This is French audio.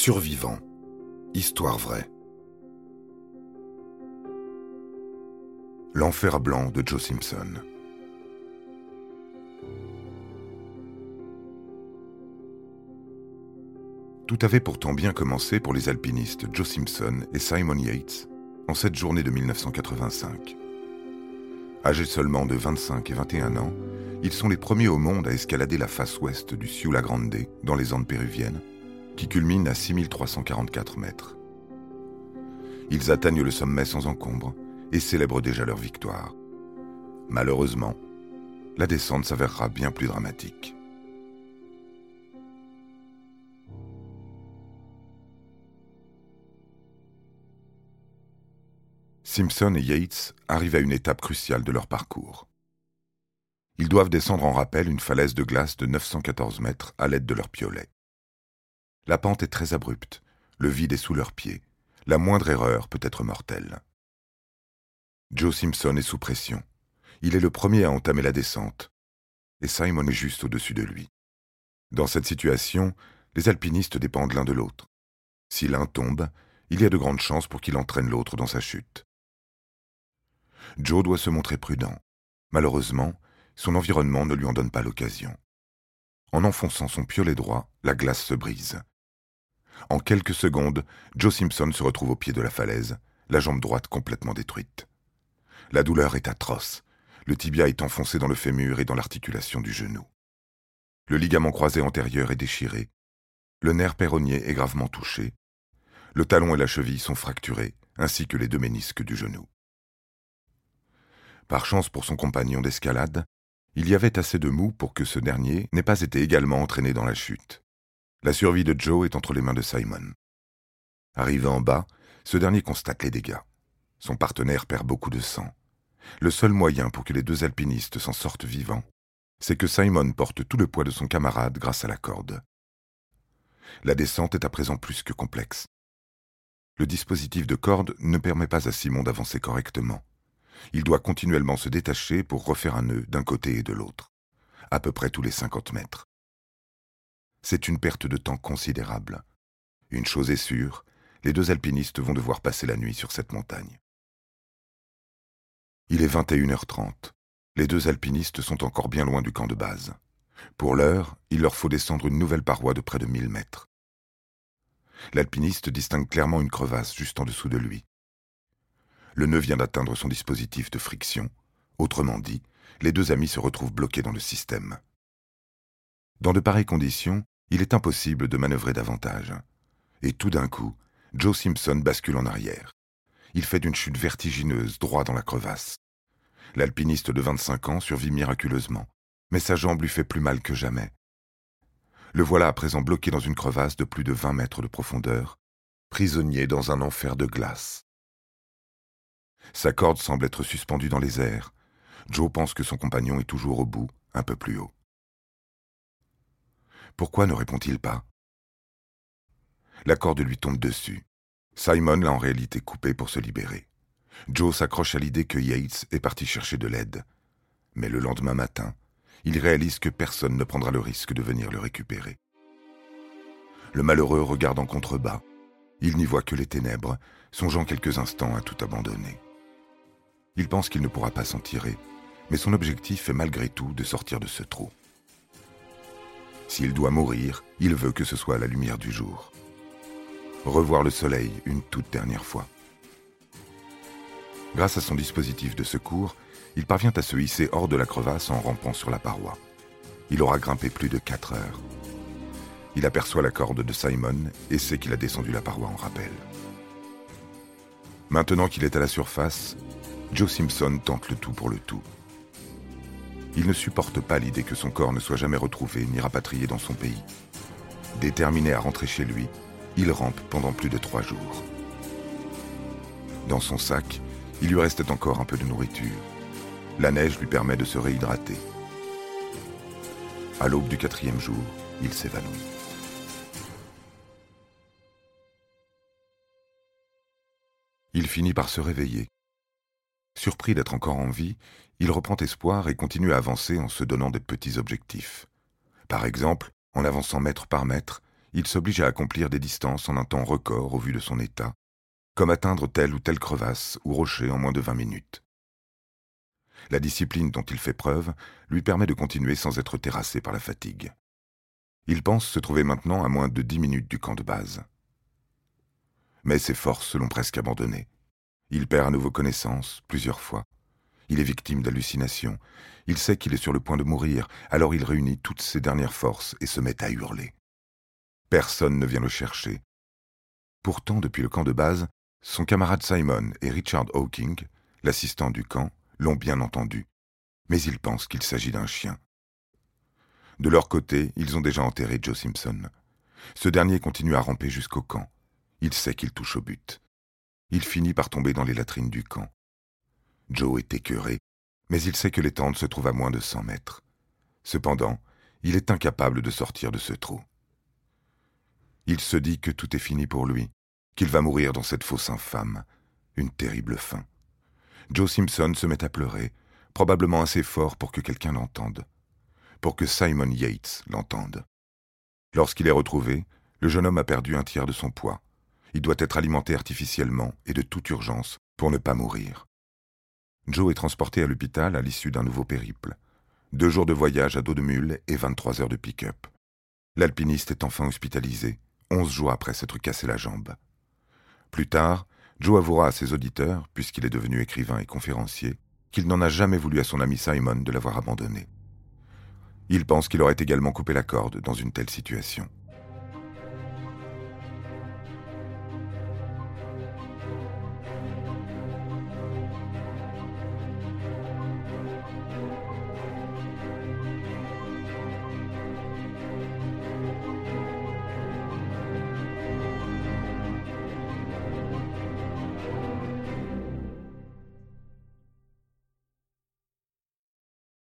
Survivant. Histoire vraie. L'enfer blanc de Joe Simpson. Tout avait pourtant bien commencé pour les alpinistes Joe Simpson et Simon Yates en cette journée de 1985. Âgés seulement de 25 et 21 ans, ils sont les premiers au monde à escalader la face ouest du Ciula Grande dans les Andes péruviennes qui culmine à 6344 mètres. Ils atteignent le sommet sans encombre et célèbrent déjà leur victoire. Malheureusement, la descente s'avérera bien plus dramatique. Simpson et Yates arrivent à une étape cruciale de leur parcours. Ils doivent descendre en rappel une falaise de glace de 914 mètres à l'aide de leurs piolets. La pente est très abrupte, le vide est sous leurs pieds, la moindre erreur peut être mortelle. Joe Simpson est sous pression. Il est le premier à entamer la descente, et Simon est juste au-dessus de lui. Dans cette situation, les alpinistes dépendent l'un de l'autre. Si l'un tombe, il y a de grandes chances pour qu'il entraîne l'autre dans sa chute. Joe doit se montrer prudent. Malheureusement, son environnement ne lui en donne pas l'occasion. En enfonçant son piolet droit, la glace se brise. En quelques secondes, Joe Simpson se retrouve au pied de la falaise, la jambe droite complètement détruite. La douleur est atroce. Le tibia est enfoncé dans le fémur et dans l'articulation du genou. Le ligament croisé antérieur est déchiré. Le nerf péronnier est gravement touché. Le talon et la cheville sont fracturés, ainsi que les deux ménisques du genou. Par chance pour son compagnon d'escalade, il y avait assez de mou pour que ce dernier n'ait pas été également entraîné dans la chute. La survie de Joe est entre les mains de Simon. Arrivé en bas, ce dernier constate les dégâts. Son partenaire perd beaucoup de sang. Le seul moyen pour que les deux alpinistes s'en sortent vivants, c'est que Simon porte tout le poids de son camarade grâce à la corde. La descente est à présent plus que complexe. Le dispositif de corde ne permet pas à Simon d'avancer correctement. Il doit continuellement se détacher pour refaire un nœud d'un côté et de l'autre, à peu près tous les cinquante mètres c'est une perte de temps considérable. Une chose est sûre, les deux alpinistes vont devoir passer la nuit sur cette montagne. Il est 21h30. Les deux alpinistes sont encore bien loin du camp de base. Pour l'heure, il leur faut descendre une nouvelle paroi de près de 1000 mètres. L'alpiniste distingue clairement une crevasse juste en dessous de lui. Le nœud vient d'atteindre son dispositif de friction. Autrement dit, les deux amis se retrouvent bloqués dans le système. Dans de pareilles conditions, il est impossible de manœuvrer davantage. Et tout d'un coup, Joe Simpson bascule en arrière. Il fait une chute vertigineuse droit dans la crevasse. L'alpiniste de 25 ans survit miraculeusement, mais sa jambe lui fait plus mal que jamais. Le voilà à présent bloqué dans une crevasse de plus de 20 mètres de profondeur, prisonnier dans un enfer de glace. Sa corde semble être suspendue dans les airs. Joe pense que son compagnon est toujours au bout, un peu plus haut. Pourquoi ne répond-il pas? La corde lui tombe dessus. Simon l'a en réalité coupé pour se libérer. Joe s'accroche à l'idée que Yates est parti chercher de l'aide. Mais le lendemain matin, il réalise que personne ne prendra le risque de venir le récupérer. Le malheureux regarde en contrebas. Il n'y voit que les ténèbres, songeant quelques instants à tout abandonner. Il pense qu'il ne pourra pas s'en tirer, mais son objectif est malgré tout de sortir de ce trou. S'il doit mourir, il veut que ce soit la lumière du jour. Revoir le soleil une toute dernière fois. Grâce à son dispositif de secours, il parvient à se hisser hors de la crevasse en rampant sur la paroi. Il aura grimpé plus de quatre heures. Il aperçoit la corde de Simon et sait qu'il a descendu la paroi en rappel. Maintenant qu'il est à la surface, Joe Simpson tente le tout pour le tout. Il ne supporte pas l'idée que son corps ne soit jamais retrouvé ni rapatrié dans son pays. Déterminé à rentrer chez lui, il rampe pendant plus de trois jours. Dans son sac, il lui restait encore un peu de nourriture. La neige lui permet de se réhydrater. À l'aube du quatrième jour, il s'évanouit. Il finit par se réveiller. Surpris d'être encore en vie, il reprend espoir et continue à avancer en se donnant des petits objectifs. Par exemple, en avançant mètre par mètre, il s'oblige à accomplir des distances en un temps record au vu de son état, comme atteindre telle ou telle crevasse ou rocher en moins de vingt minutes. La discipline dont il fait preuve lui permet de continuer sans être terrassé par la fatigue. Il pense se trouver maintenant à moins de dix minutes du camp de base. Mais ses forces l'ont presque abandonné. Il perd à nouveau connaissance, plusieurs fois. Il est victime d'hallucinations. Il sait qu'il est sur le point de mourir, alors il réunit toutes ses dernières forces et se met à hurler. Personne ne vient le chercher. Pourtant, depuis le camp de base, son camarade Simon et Richard Hawking, l'assistant du camp, l'ont bien entendu. Mais ils pensent qu'il s'agit d'un chien. De leur côté, ils ont déjà enterré Joe Simpson. Ce dernier continue à ramper jusqu'au camp. Il sait qu'il touche au but. Il finit par tomber dans les latrines du camp. Joe est écœuré, mais il sait que les se trouvent à moins de cent mètres. Cependant, il est incapable de sortir de ce trou. Il se dit que tout est fini pour lui, qu'il va mourir dans cette fosse infâme, une terrible fin. Joe Simpson se met à pleurer, probablement assez fort pour que quelqu'un l'entende pour que Simon Yates l'entende. Lorsqu'il est retrouvé, le jeune homme a perdu un tiers de son poids. Il doit être alimenté artificiellement et de toute urgence pour ne pas mourir. Joe est transporté à l'hôpital à l'issue d'un nouveau périple. Deux jours de voyage à dos de mule et 23 heures de pick-up. L'alpiniste est enfin hospitalisé, onze jours après s'être cassé la jambe. Plus tard, Joe avouera à ses auditeurs, puisqu'il est devenu écrivain et conférencier, qu'il n'en a jamais voulu à son ami Simon de l'avoir abandonné. Il pense qu'il aurait également coupé la corde dans une telle situation.